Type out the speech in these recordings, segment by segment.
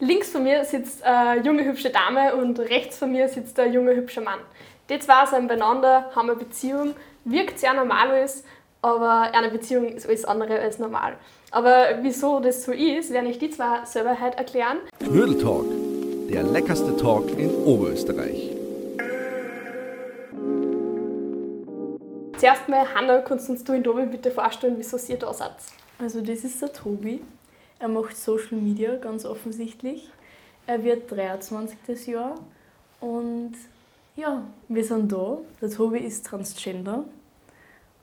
Links von mir sitzt eine junge, hübsche Dame und rechts von mir sitzt ein junger, hübscher Mann. Die zwei sind beieinander, haben eine Beziehung, wirkt sehr normal alles, aber eine Beziehung ist alles andere als normal. Aber wieso das so ist, werde ich die zwei selber heute erklären. Knödel Talk, der leckerste Talk in Oberösterreich. Zuerst mal, Hanna, kannst du uns du und Tobi bitte vorstellen, wieso ihr da seid? Also das ist der Tobi. Er macht Social Media, ganz offensichtlich. Er wird 23 das Jahr. Und ja, wir sind da. Der Tobi ist Transgender.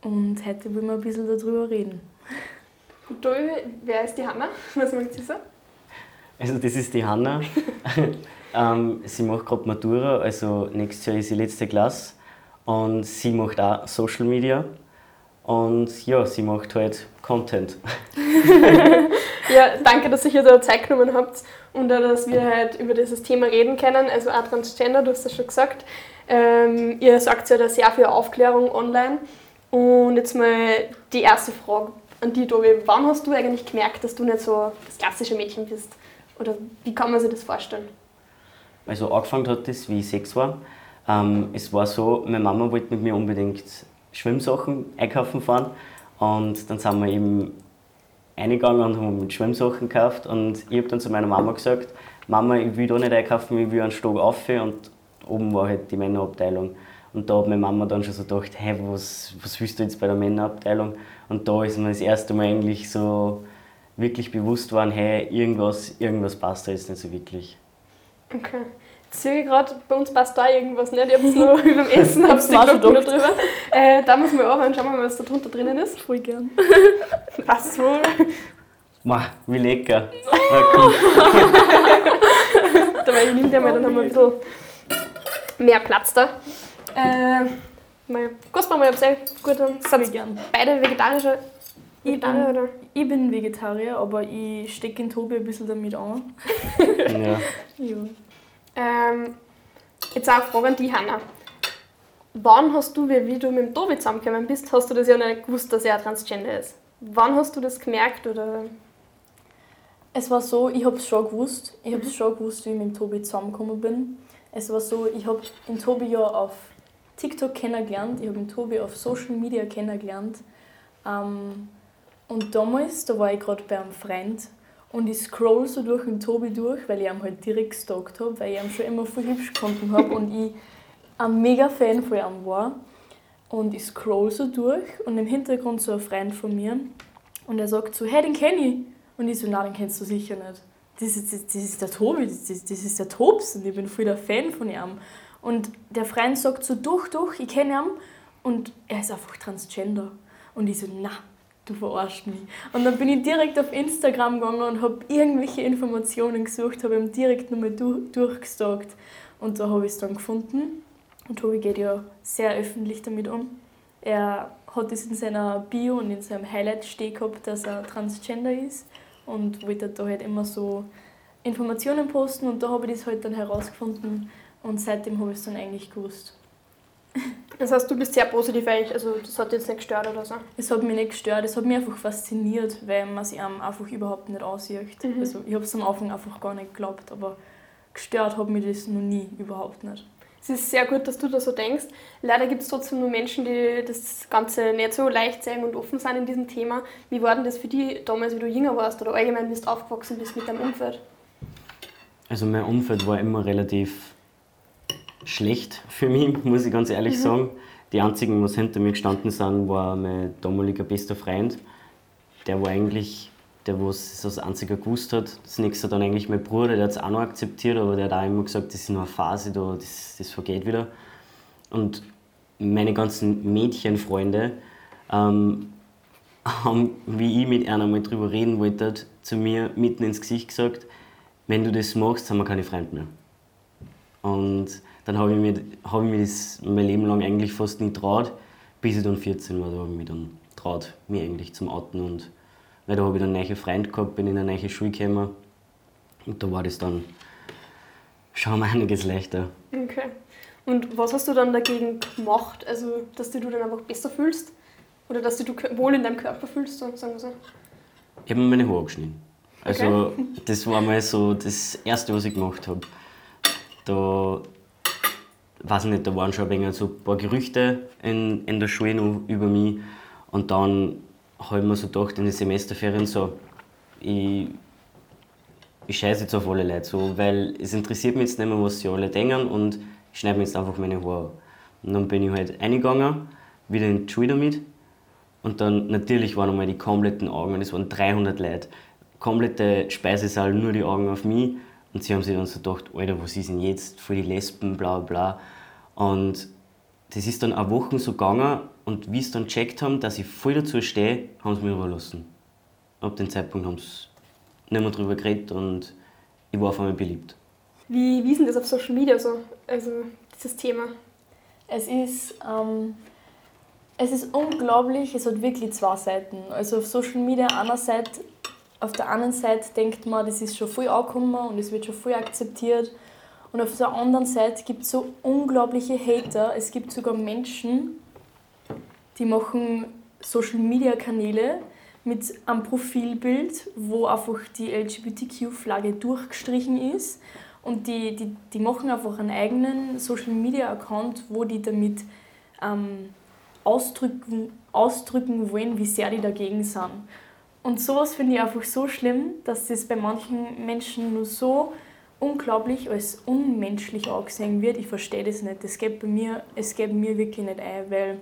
Und heute wollen wir ein bisschen darüber reden. Und Tobi, wer ist die Hanna? Was macht sie so? Also das ist die Hanna. ähm, sie macht gerade Matura, also nächstes Jahr ist sie letzte Klasse. Und sie macht auch Social Media. Und ja, sie macht halt Content. ja, danke, dass ihr hier da Zeit genommen habt und auch, dass wir halt über dieses Thema reden können. Also auch Transgender, du hast das schon gesagt. Ähm, ihr sagt ja da sehr viel Aufklärung online. Und jetzt mal die erste Frage an dich, Tobi. Wann hast du eigentlich gemerkt, dass du nicht so das klassische Mädchen bist? Oder wie kann man sich das vorstellen? Also angefangen hat das, wie ich sechs war. Ähm, es war so, meine Mama wollte mit mir unbedingt Schwimmsachen einkaufen fahren. Und dann sind wir eben eingegangen und haben mit Schwimmsachen gekauft. Und ich habe dann zu meiner Mama gesagt, Mama, ich will da nicht einkaufen, ich will einen Stock auf. Und oben war halt die Männerabteilung. Und da hat meine Mama dann schon so gedacht, hey, was, was willst du jetzt bei der Männerabteilung? Und da ist mir das erste Mal eigentlich so wirklich bewusst geworden, hey, irgendwas, irgendwas passt da jetzt nicht so wirklich. Okay. Sehe ich gerade, bei uns passt da irgendwas nicht. Ich habe es nur über dem Essen hab's nicht schon drüber. Äh, da muss man arbeiten, schauen wir mal, was da drunter drinnen ist. Voll gern. Was wohl? Ma, wie lecker. Dabei nimmt der mal, dann haben wir ein bisschen mehr Platz da. Äh, mal, kostbar mal, ob sehr gut haben. Voll gern. Beide vegetarische. Ich bin, oder? ich bin Vegetarier, aber ich stecke den Tobi ein bisschen damit an. ja. Ja. Ähm, jetzt auch eine Frage an die Hanna. Wann hast du, wie, du mit dem Tobi zusammengekommen bist, hast du das ja nicht gewusst, dass er Transgender ist? Wann hast du das gemerkt? Oder? Es war so, ich habe es schon gewusst. Ich habe es schon gewusst, wie ich mit dem Tobi zusammengekommen bin. Es war so, ich habe den Tobi ja auf TikTok kennengelernt, ich habe den Tobi auf Social Media kennengelernt. Ähm, und damals, da war ich gerade bei einem Freund und ich scroll so durch den Tobi durch, weil ich ihn halt direkt gestalkt habe, weil ich ihn schon immer voll hübsch gefunden habe und ich ein mega Fan von ihm war. Und ich scroll so durch und im Hintergrund so ein Freund von mir und er sagt so, hey, den kenne ich. Und ich so, nein, den kennst du sicher nicht. Das ist, das, das ist der Tobi, das das ist der Tobs und ich bin voll der Fan von ihm. Und der Freund sagt so, doch, doch, ich kenne ihn und er ist einfach Transgender. Und ich so, na, du verarschst mich. Und dann bin ich direkt auf Instagram gegangen und habe irgendwelche Informationen gesucht, habe ihm direkt nochmal du durchgestalkt. Und da habe ich es dann gefunden. Und Tobi geht ja sehr öffentlich damit um. Er hat es in seiner Bio und in seinem Highlight stehen gehabt, dass er Transgender ist und wollte da halt immer so Informationen posten und da habe ich das halt dann herausgefunden und seitdem habe ich es dann eigentlich gewusst. Das heißt, du bist sehr positiv eigentlich, also das hat dich jetzt nicht gestört oder so? Es hat mich nicht gestört, es hat mich einfach fasziniert, weil man sich einem einfach überhaupt nicht aussieht. Mhm. Also ich habe es am Anfang einfach gar nicht geglaubt, aber gestört hat mich das noch nie, überhaupt nicht. Es ist sehr gut, dass du da so denkst. Leider gibt es trotzdem nur Menschen, die das Ganze nicht so leicht sehen und offen sind in diesem Thema. Wie war denn das für dich damals, wie du jünger warst oder allgemein, wie du aufgewachsen bist mit deinem Umfeld? Also mein Umfeld war immer relativ schlecht für mich, muss ich ganz ehrlich sagen. Die einzigen, was hinter mir gestanden sind, war mein damaliger bester Freund. Der war eigentlich der, was das einzige gewusst hat. Das nächste dann eigentlich mein Bruder, der hat es auch noch akzeptiert, aber der hat auch immer gesagt, das ist nur eine Phase, da, das, das vergeht wieder. Und meine ganzen Mädchenfreunde ähm, haben, wie ich mit einer mal drüber reden wollte, zu mir mitten ins Gesicht gesagt, wenn du das machst, haben wir keine Freunde mehr. Und dann habe ich, mir, hab ich mir das mein Leben lang eigentlich fast nicht traut, bis ich dann 14 war, da habe ich mich dann traut, mich eigentlich zum Outen. Und weil da habe ich dann einen neuen Freund gehabt, bin in eine neue Schule gekommen. Und da war das dann schon mal einiges leichter. Okay. Und was hast du dann dagegen gemacht? Also, dass du dich dann einfach besser fühlst? Oder dass du dich wohl in deinem Körper fühlst, sagen wir so? Ich habe mir meine Haare geschnitten. Also das war mal so das Erste, was ich gemacht habe. Da, weiß ich nicht, da waren schon ein, wenig so ein paar Gerüchte in, in der Schule noch über mich. Und dann habe ich mir so gedacht, in den Semesterferien so, ich, ich scheiße jetzt auf alle Leute so, weil es interessiert mich jetzt nicht mehr, was sie alle denken und ich schneide mir jetzt einfach meine Haare. Und dann bin ich halt eingegangen, wieder in die Schule damit. Und dann natürlich waren einmal die kompletten Augen, es waren 300 Leute, komplette Speisesaal, nur die Augen auf mich. Und sie haben sich dann so gedacht, Alter, was ist denn jetzt für die Lesben, bla bla. Und das ist dann eine Woche so gegangen und wie sie dann gecheckt haben, dass ich voll dazu stehe, haben sie mich überlassen. Ab dem Zeitpunkt haben sie nicht mehr darüber geredet und ich war auf einmal beliebt. Wie, wie ist denn das auf Social Media so? Also dieses Thema? Es ist, ähm, es ist unglaublich, es hat wirklich zwei Seiten. Also auf Social Media einerseits, auf der einen Seite denkt man, das ist schon voll angekommen und es wird schon voll akzeptiert. Und auf der anderen Seite gibt es so unglaubliche Hater. Es gibt sogar Menschen, die machen Social Media Kanäle mit einem Profilbild, wo einfach die LGBTQ-Flagge durchgestrichen ist. Und die, die, die machen einfach einen eigenen Social Media Account, wo die damit ähm, ausdrücken, ausdrücken wollen, wie sehr die dagegen sind. Und sowas finde ich einfach so schlimm, dass das bei manchen Menschen nur so unglaublich als unmenschlich angesehen wird. Ich verstehe das nicht. Das geht bei mir, es geht mir wirklich nicht ein, weil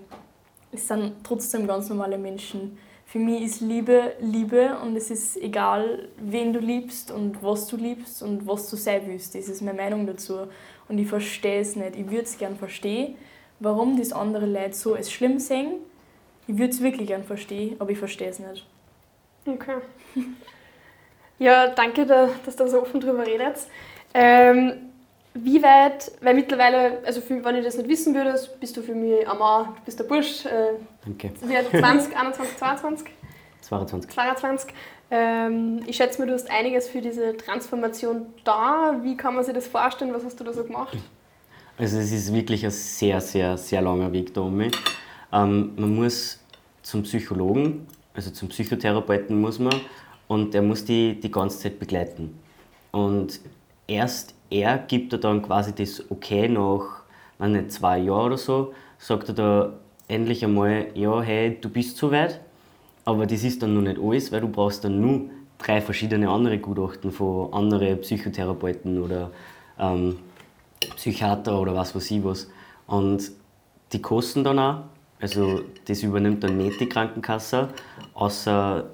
es sind trotzdem ganz normale Menschen. Für mich ist Liebe Liebe und es ist egal, wen du liebst und was du liebst und was du sein willst. Das ist meine Meinung dazu. Und ich verstehe es nicht. Ich würde es gerne verstehen, warum das andere Leute so als schlimm sehen. Ich würde es wirklich gerne verstehen, aber ich verstehe es nicht. Okay. Ja, danke, dass du so offen drüber redet. Ähm, wie weit, weil mittlerweile, also für, wenn ich das nicht wissen würde, bist du für mich Mann, du bist der Bursch. Äh, Danke. Wie alt, 20, 21, 22? 22. 22. Ähm, ich schätze mir, du hast einiges für diese Transformation da. Wie kann man sich das vorstellen? Was hast du da so gemacht? Also es ist wirklich ein sehr, sehr, sehr langer Weg da um mich. Ähm, man muss zum Psychologen, also zum Psychotherapeuten muss man und der muss die die ganze Zeit begleiten. Und erst er gibt er dann quasi das Okay nach nicht, zwei Jahren oder so, sagt er da endlich einmal, ja, hey, du bist so weit, aber das ist dann noch nicht alles, weil du brauchst dann nur drei verschiedene andere Gutachten von anderen Psychotherapeuten oder ähm, Psychiater oder was weiß ich was. Und die kosten dann auch, also das übernimmt dann nicht die Krankenkasse, außer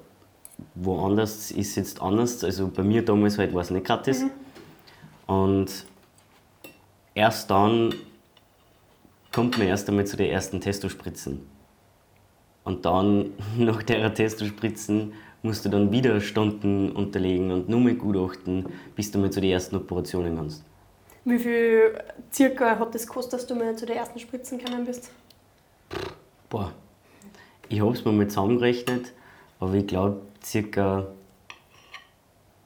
woanders ist jetzt anders. Also bei mir damals halt war es nicht gratis. Mhm. Und erst dann kommt man erst einmal zu den ersten Testospritzen. Und dann, nach der Testospritzen, musst du dann wieder Stunden unterlegen und nur mit Gutachten, bis du mal zu den ersten Operationen kannst. Wie viel circa hat das gekostet, dass du mal zu den ersten Spritzen gekommen bist? Boah, ich habe es mir mal zusammengerechnet, aber ich glaube circa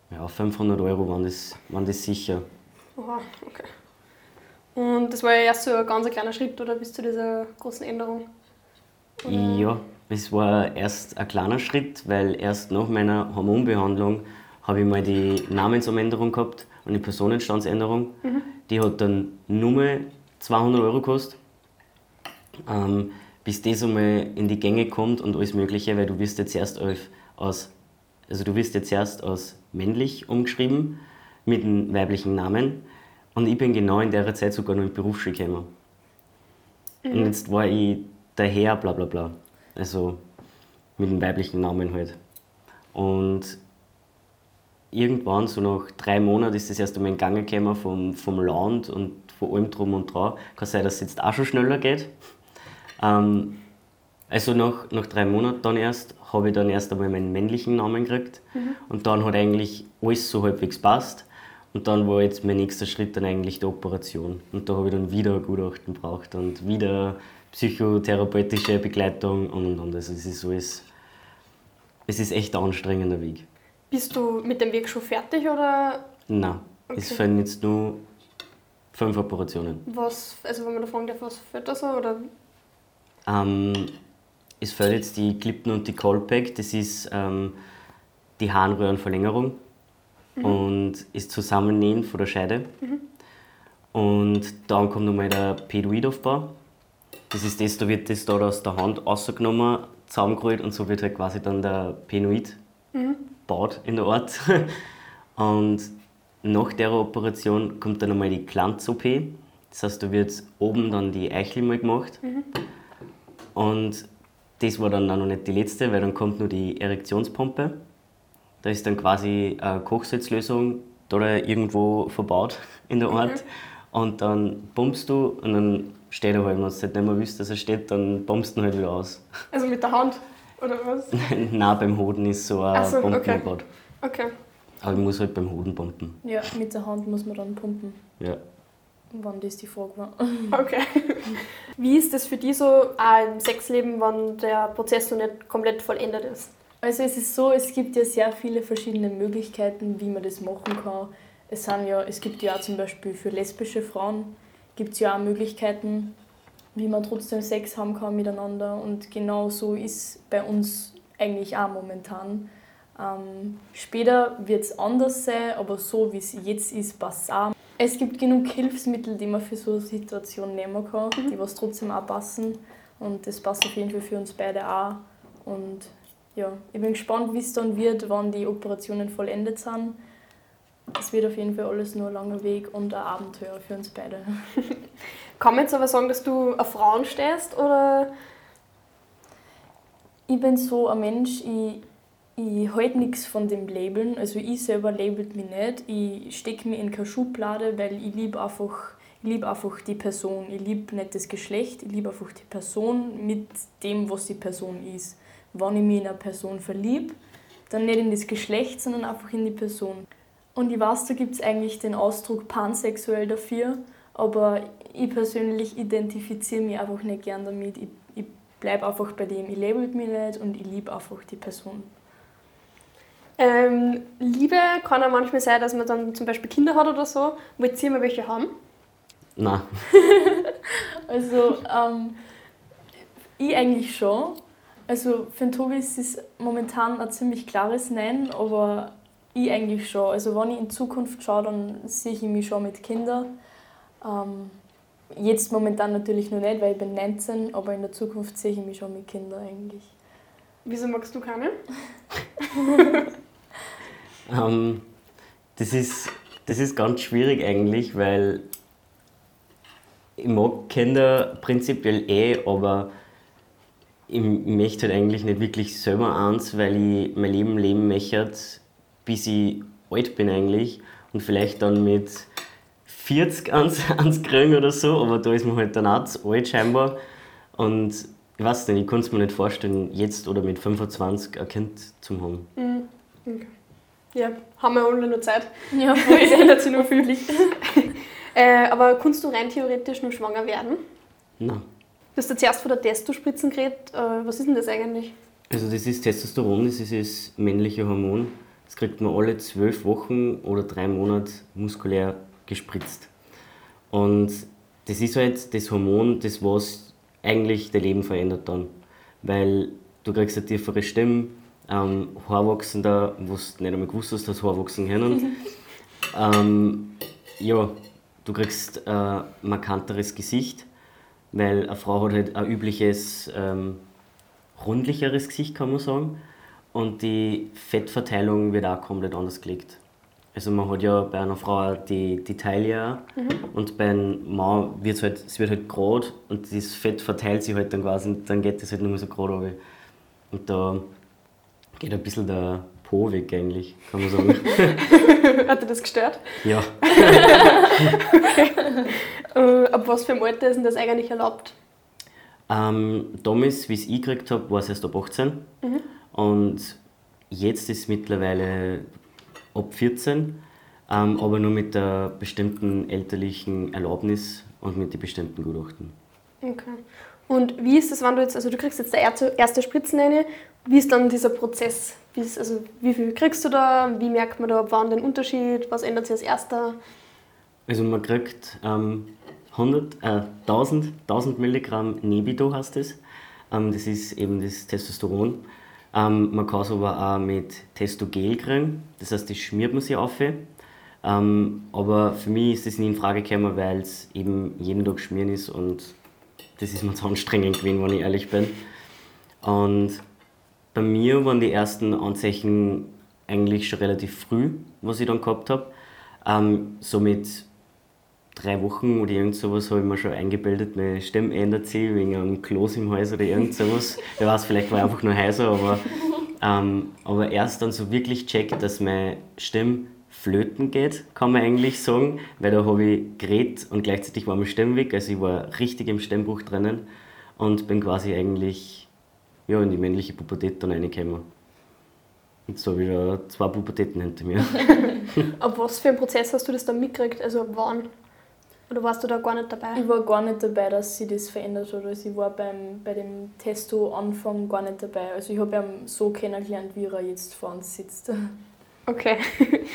ja, 500 Euro waren das, waren das sicher. Oha, okay. Und das war ja erst so ein ganz kleiner Schritt, oder bis zu dieser großen Änderung? Oder? Ja, es war erst ein kleiner Schritt, weil erst nach meiner Hormonbehandlung habe ich mal die Namensumänderung gehabt und die Personenstandsänderung. Mhm. Die hat dann nur 200 Euro gekostet. Ähm, bis das einmal in die Gänge kommt und alles Mögliche, weil du wirst jetzt erst als, also du wirst jetzt erst als männlich umgeschrieben mit einem weiblichen Namen. Und ich bin genau in der Zeit sogar noch in die Berufsschule gekommen. Mhm. Und jetzt war ich der Herr, bla bla bla. Also mit einem weiblichen Namen halt. Und irgendwann, so nach drei Monaten, ist das erst einmal in Gang gekommen vom, vom Land und von allem drum und dran. Kann sein, dass es jetzt auch schon schneller geht. Ähm, also nach, nach drei Monaten dann erst habe ich dann erst einmal meinen männlichen Namen gekriegt. Mhm. Und dann hat eigentlich alles so halbwegs passt. Und dann war jetzt mein nächster Schritt dann eigentlich die Operation. Und da habe ich dann wieder ein Gutachten gebraucht und wieder psychotherapeutische Begleitung und und und. Also es ist alles, es ist echt ein anstrengender Weg. Bist du mit dem Weg schon fertig oder? Nein, okay. es fehlen jetzt nur fünf Operationen. Was, also wenn man da fragen darf, was fehlt da so? Oder? Ähm, es fehlt jetzt die Klippen und die Callpack, das ist ähm, die Harnröhrenverlängerung mhm. und ist Zusammennähen von der Scheide. Mhm. Und dann kommt nochmal der Pedoidaufbau. Das ist das, da wird das da aus der Hand rausgenommen, zusammengerollt und so wird halt quasi dann der Penoid mhm. baut in der Art. Und nach der Operation kommt dann nochmal die Glanz-OP. Das heißt, da wird oben dann die Eichel mal gemacht. Mhm. Und das war dann auch noch nicht die letzte, weil dann kommt nur die Erektionspumpe. Da ist dann quasi eine Kochsalzlösung da irgendwo verbaut in der Art. Mhm. Und dann pumpst du und dann steht er halt. Wenn du halt nicht mehr willst, dass er steht, dann pumpst du ihn halt wieder aus. Also mit der Hand? Oder was? Nein, beim Hoden ist so ein so, Pumpen okay. Okay. Aber ich muss halt beim Hoden pumpen. Ja, mit der Hand muss man dann pumpen. Ja. Wann das die Frage war. Okay. Wie ist das für dich so auch im Sexleben, wenn der Prozess noch nicht komplett vollendet ist? Also es ist so, es gibt ja sehr viele verschiedene Möglichkeiten, wie man das machen kann. Es, sind ja, es gibt ja auch zum Beispiel für lesbische Frauen gibt es ja auch Möglichkeiten, wie man trotzdem Sex haben kann miteinander. Und genau so ist bei uns eigentlich auch momentan. Ähm, später wird es anders sein, aber so wie es jetzt ist, passt es auch. Es gibt genug Hilfsmittel, die man für so eine Situation nehmen kann, mhm. die was trotzdem auch passen. Und das passt auf jeden Fall für uns beide auch. Und ja, ich bin gespannt, wie es dann wird, wann die Operationen vollendet sind. Es wird auf jeden Fall alles nur ein langer Weg und ein Abenteuer für uns beide. Kann man jetzt aber sagen, dass du auf Frauen stehst oder? Ich bin so ein Mensch, ich, ich halte nichts von dem Labeln. Also ich selber labelt mich nicht. Ich stecke mich in keine Schublade, weil ich liebe einfach, lieb einfach die Person. Ich liebe nicht das Geschlecht, ich liebe einfach die Person mit dem, was die Person ist. Wenn ich mich in eine Person verliebe, dann nicht in das Geschlecht, sondern einfach in die Person. Und ich weiß, da gibt es eigentlich den Ausdruck pansexuell dafür, aber ich persönlich identifiziere mich einfach nicht gern damit. Ich, ich bleibe einfach bei dem, ich label mich nicht und ich liebe einfach die Person. Ähm, Liebe kann auch manchmal sein, dass man dann zum Beispiel Kinder hat oder so. Wollt ihr mal welche haben? Nein. also, ähm, ich eigentlich schon. Also für den Tobi ist es momentan ein ziemlich klares Nein, aber ich eigentlich schon. Also wenn ich in Zukunft schaue, dann sehe ich mich schon mit Kindern. Ähm, jetzt momentan natürlich noch nicht, weil ich bin 19, aber in der Zukunft sehe ich mich schon mit Kindern eigentlich. Wieso magst du keine? ähm, das, ist, das ist ganz schwierig eigentlich, weil ich mag Kinder prinzipiell eh, aber ich möchte halt eigentlich nicht wirklich selber eins, weil ich mein Leben leben möchte, bis ich alt bin eigentlich und vielleicht dann mit 40 ans, ans kriegen oder so, aber da ist man halt dann auch zu alt scheinbar. Und ich weiß nicht, ich kann es mir nicht vorstellen, jetzt oder mit 25 ein Kind zu haben. Mhm. Ja, haben wir alle noch Zeit. Ja, voll. Es ändert sich noch viel. äh, aber kannst du rein theoretisch nur schwanger werden? Nein. Du hast ja zuerst von der Testo-Spritzen geredet. Äh, was ist denn das eigentlich? Also das ist Testosteron, das ist das männliche Hormon. Das kriegt man alle zwölf Wochen oder drei Monate muskulär gespritzt. Und das ist halt das Hormon, das was eigentlich dein Leben verändert dann. Weil du kriegst eine tiefere Stimme, ähm, Haarwachsen da, wo du nicht einmal gewusst hast, dass Haarwachsen können. ähm, ja, du kriegst ein markanteres Gesicht, weil eine Frau hat halt ein übliches, ähm, rundlicheres Gesicht, kann man sagen und die Fettverteilung wird auch komplett anders gelegt. Also man hat ja bei einer Frau die, die Taille mhm. und bei einem Mann wird es halt, es wird halt gerade und das Fett verteilt sich halt dann quasi und dann geht es halt nur so gerade runter. Und da geht ein bisschen der Po weg eigentlich, kann man sagen. Hat dir das gestört? Ja. okay. Äh, ab was für einem Alter ist denn das eigentlich erlaubt? Ähm, damals, wie ich es gekriegt habe, war es erst ab 18. Mhm. Und jetzt ist es mittlerweile ab 14, ähm, aber nur mit der bestimmten elterlichen Erlaubnis und mit den bestimmten Gutachten. Okay. Und wie ist das, wenn du jetzt, also du kriegst jetzt der erste Spritzen rein, wie ist dann dieser Prozess? Wie, ist, also wie viel kriegst du da? Wie merkt man da wann den Unterschied? Was ändert sich als erster? Also man kriegt ähm, 100, äh, 1000, 1000 Milligramm Nebido heißt das. Ähm, das ist eben das Testosteron Ähm, man kann es aber auch mit Testogel kriegen, das heißt, das schmiert man sich auf. Ähm, aber für mich ist das nie in Frage gekommen, weil es eben jeden Tag schmieren ist und das ist mir zu anstrengend gewesen, wenn ich ehrlich bin. Und bei mir waren die ersten Anzeichen eigentlich schon relativ früh, was ich dann gehabt habe. Ähm, so mit drei Wochen oder irgend sowas habe ich mir schon eingebildet, meine Stimme ändert sich wegen einem Kloß im Hals oder irgend sowas. Wer weiß, vielleicht war ich einfach nur heiser, aber, ähm, aber erst dann so wirklich checkt, dass meine Stimme flöten geht, kann man eigentlich sagen, weil da habe ich geredet und gleichzeitig war meine Stimme weg, also ich war richtig im Stimmbruch drinnen und bin quasi eigentlich ja, in die männliche Pubertät dann reingekommen. Jetzt habe ich schon zwei Pubertäten hinter mir. Ab was für einen Prozess hast du das dann mitgekriegt? Also wann? Oder warst du da gar nicht dabei? Ich war gar nicht dabei, dass sich das verändert hat. Also ich war beim, bei dem Testo-Anfang gar nicht dabei. Also ich habe ihn so kennengelernt, wie er jetzt vor uns sitzt. Okay.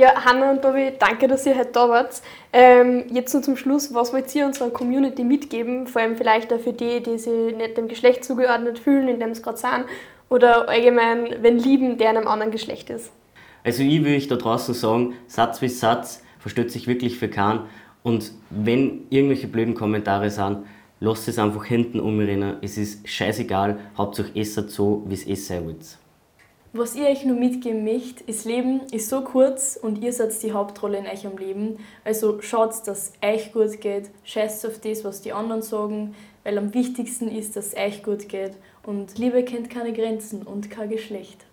Ja, Hanna und Bobby, danke, dass ihr heute da wart. Ähm, jetzt nur zum Schluss, was wollt ihr unserer Community mitgeben? Vor allem vielleicht auch für die, die sich nicht dem Geschlecht zugeordnet fühlen, in dem sie gerade sind. Oder allgemein, wenn lieben, der in einem anderen Geschlecht ist. Also ich würde da draußen sagen, Satz wie Satz, versteht sich wirklich für keinen. Und wenn irgendwelche blöden Kommentare sind, lasst es einfach hinten umrennen. Es ist scheißegal, Hauptsache es so, wie es sein wird. Was ich euch nur mitgeben möchte, ist Leben ist so kurz und ihr seid die Hauptrolle in eurem Leben. Also schaut, dass euch gut geht, scheißt auf das, was die anderen sagen, weil am wichtigsten ist, dass euch gut geht. Und Liebe kennt keine Grenzen und kein Geschlecht.